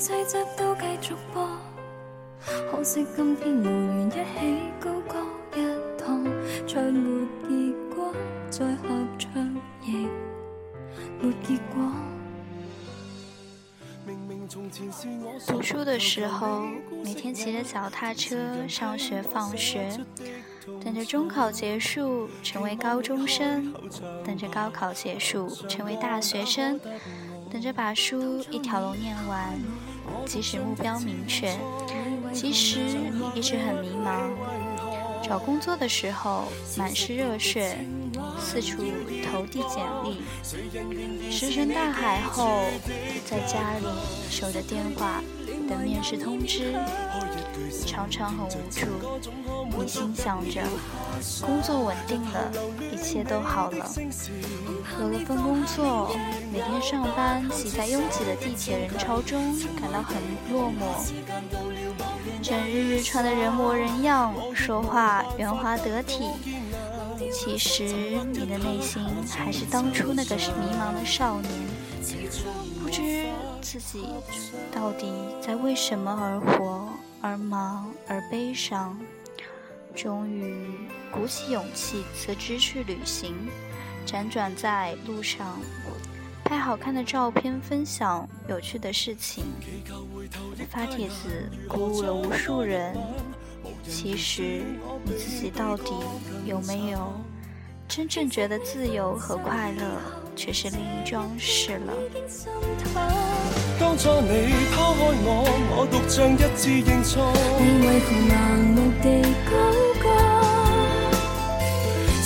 细则都继续播。可惜今天无缘一起高歌一趟，再没结果，再合唱亦没结果。读书的时候，每天骑着脚踏车上学放学，等着中考结束成为高中生，等着高考结束成为大学生，等着把书一条龙念完。即使目标明确，其实一直很迷茫。找工作的时候满是热血，四处投递简历。石沉大海后，在家里守着电话等面试通知，常常很无助。你心想着，工作稳定了，一切都好了。有了份工作，每天上班挤在拥挤的地铁人潮中，感到很落寞。整日穿得人模人样，说话圆滑得体，其实你的内心还是当初那个迷茫的少年，不知自己到底在为什么而活，而忙，而悲伤。终于鼓起勇气辞职去旅行，辗转在路上。拍好看的照片，分享有趣的事情，发帖子鼓舞了无数人。其实你自己到底有没有真正觉得自由和快乐，却是另一桩事了。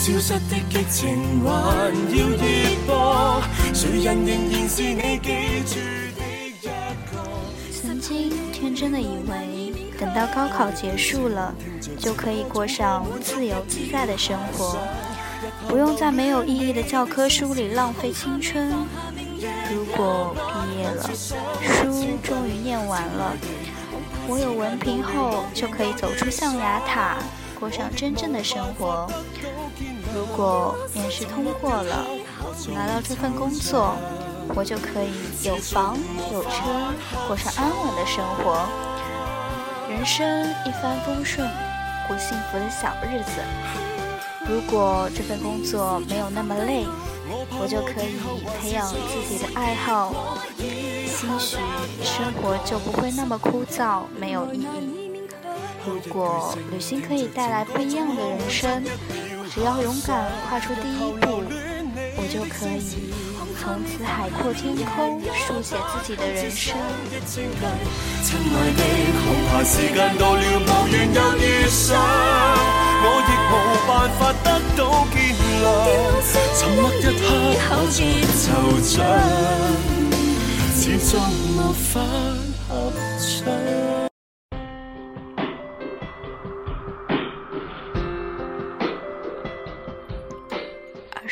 消失的激情还要热播，谁人仍然是你记住的一个。曾经天真的以为，等到高考结束了，就可以过上自由自在的生活，不用在没有意义的教科书里浪费青春。如果毕业了，书终于念完了，我有文凭后，就可以走出象牙塔，过上真正的生活。如果面试通过了，拿到这份工作，我就可以有房有车，过上安稳的生活，人生一帆风顺，过幸福的小日子。如果这份工作没有那么累，我就可以培养自己的爱好，兴许生活就不会那么枯燥没有意义。如果旅行可以带来不一样的人生。只要勇敢跨出第一步，我就可以从此海阔天空，书写自己的人生。亲爱的，恐怕时间到了，无缘又遇上，我亦无办法得到见谅。沉默一刻，我才惆怅，始终无法合唱。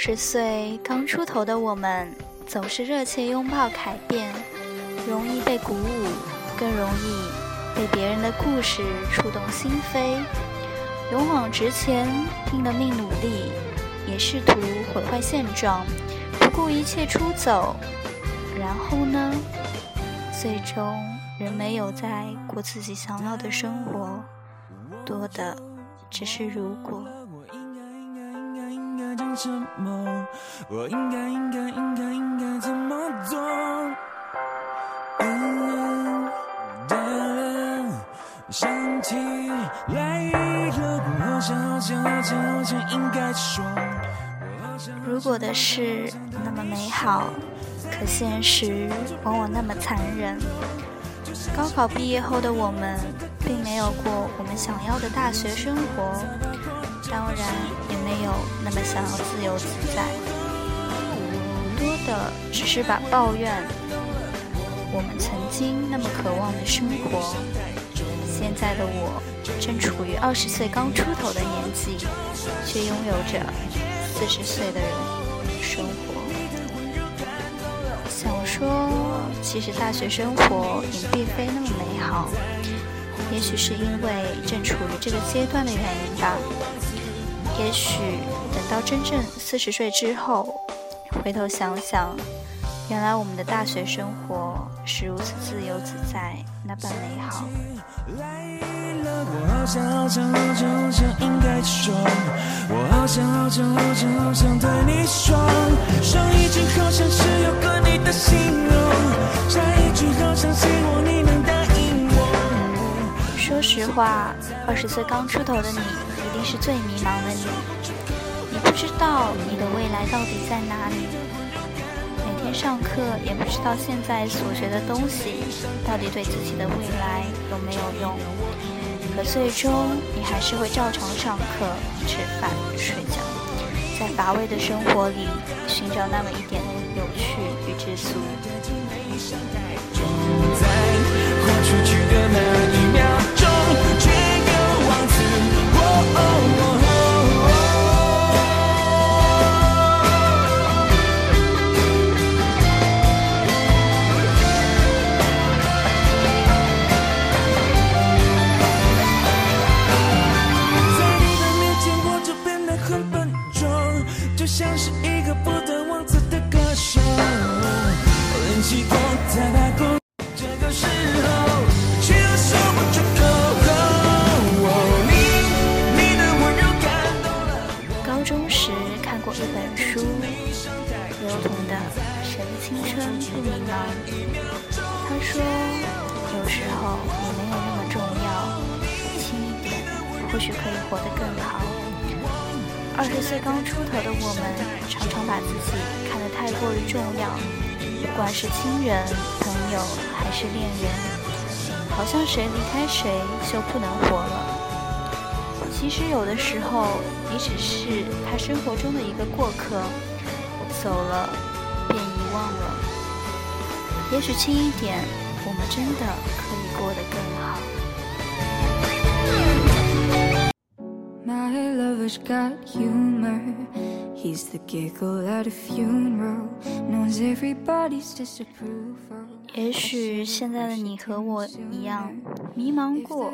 十岁刚出头的我们，总是热切拥抱改变，容易被鼓舞，更容易被别人的故事触动心扉，勇往直前，拼了命努力，也试图毁坏现状，不顾一切出走。然后呢？最终，人没有在过自己想要的生活，多的只是如果。我应该应该应该应该怎么做？想起来好像好像好像好像应该说。如果的事那么美好，可现实往往那么残忍。高考毕业后的我们，并没有过我们想要的大学生活，当然也。没有那么想要自由自在，多的只是把抱怨我们曾经那么渴望的生活。现在的我正处于二十岁刚出头的年纪，却拥有着四十岁的人生活。想说，其实大学生活也并非那么美好，也许是因为正处于这个阶段的原因吧。也许等到真正四十岁之后，回头想想，原来我们的大学生活是如此自由自在，那般美好。我好想好想好想好想应该说，我好想好想好想好想对你说，上一句好像是有个你的形容，下一句好像希望你能答应我。说实话，二十岁刚出头的你，定是最迷茫的你。你不知道你的未来到底在哪里，每天上课也不知道现在所学的东西到底对自己的未来有没有用。可最终，你还是会照常上课、吃饭、睡觉，在乏味的生活里寻找那么一点有趣与知足。青春不迷茫》。他说，有时候你没有那么重要，轻一点，或许可以活得更好。二十岁刚出头的我们，常常把自己看得太过于重要，不管是亲人、朋友还是恋人，好像谁离开谁就不能活了。其实有的时候，你只是他生活中的一个过客，走了忘了。也许轻一点，我们真的可以过得更好。My lover's got humor. He's the giggle at a funeral. Knows everybody's disapproval. 也许现在的你和我一样，迷茫过，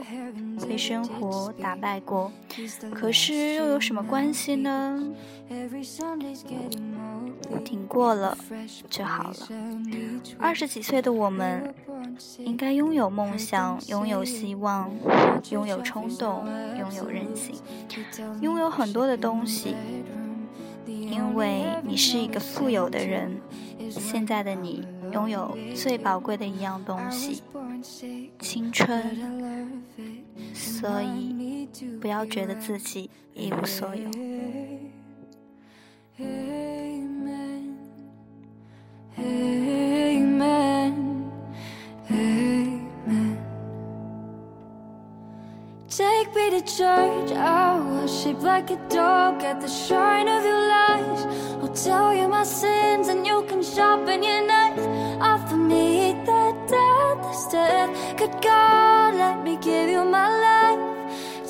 被生活打败过，可是又有什么关系呢？挺过了就好了。二十几岁的我们，应该拥有梦想，拥有希望，拥有冲动，拥有任性，拥有很多的东西。因为你是一个富有的人，现在的你拥有最宝贵的一样东西——青春，所以不要觉得自己一无所有。Church. I'll worship like a dog at the shrine of your lies. I'll tell you my sins and you can sharpen your knife. Offer me that death instead. Good God, let me give you my life.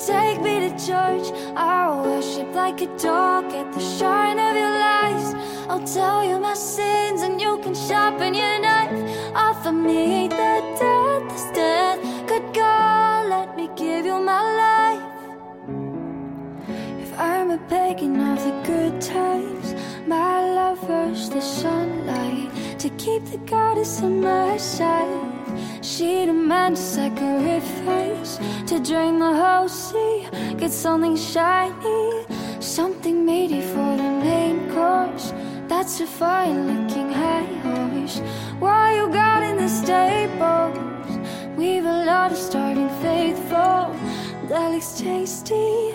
Take me to church. I'll worship like a dog at the shrine of your lies. I'll tell you my sins and you can sharpen your knife. Offer me that death instead. Good God, let me give you my life. I'm a pagan of the good times, my lover's the sunlight to keep the goddess on my side. She demands sacrifice to drain the whole sea. Get something shiny, something meaty for the main course. That's a fine looking high horse. Why you got in the stables? We've a lot of starting faithful. That looks tasty,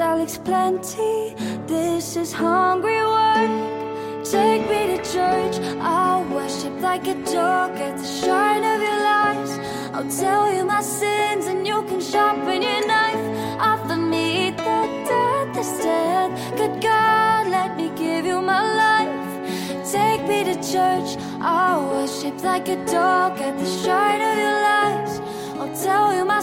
looks plenty. This is hungry work. Take me to church. I'll worship like a dog at the shrine of your lies. I'll tell you my sins and you can sharpen your knife. Offer me the death instead. Good God, let me give you my life. Take me to church. I'll worship like a dog at the shrine of your lies. I'll tell you my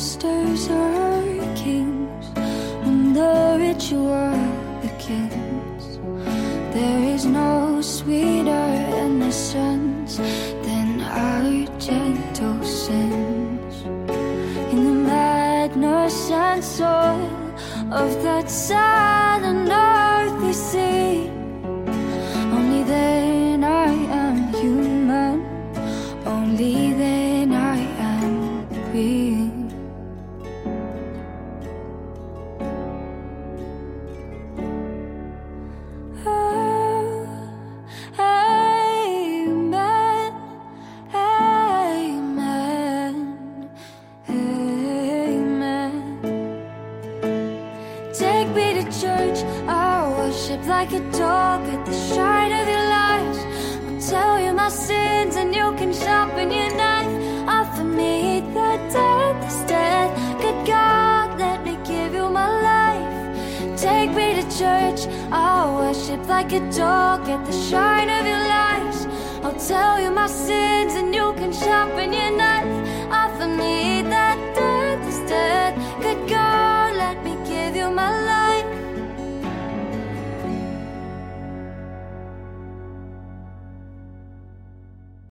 sisters are kings and the ritual kills There is no sweeter innocence than our gentle sins. In the madness and soil of that sound Worship like a dog at the shrine of your lies. I'll tell you my sins and you can sharpen your knife. Offer me the death instead. Good God, let me give you my life. Take me to church, I'll worship like a dog at the shrine of your lies. I'll tell you my sins and you can sharpen your knife.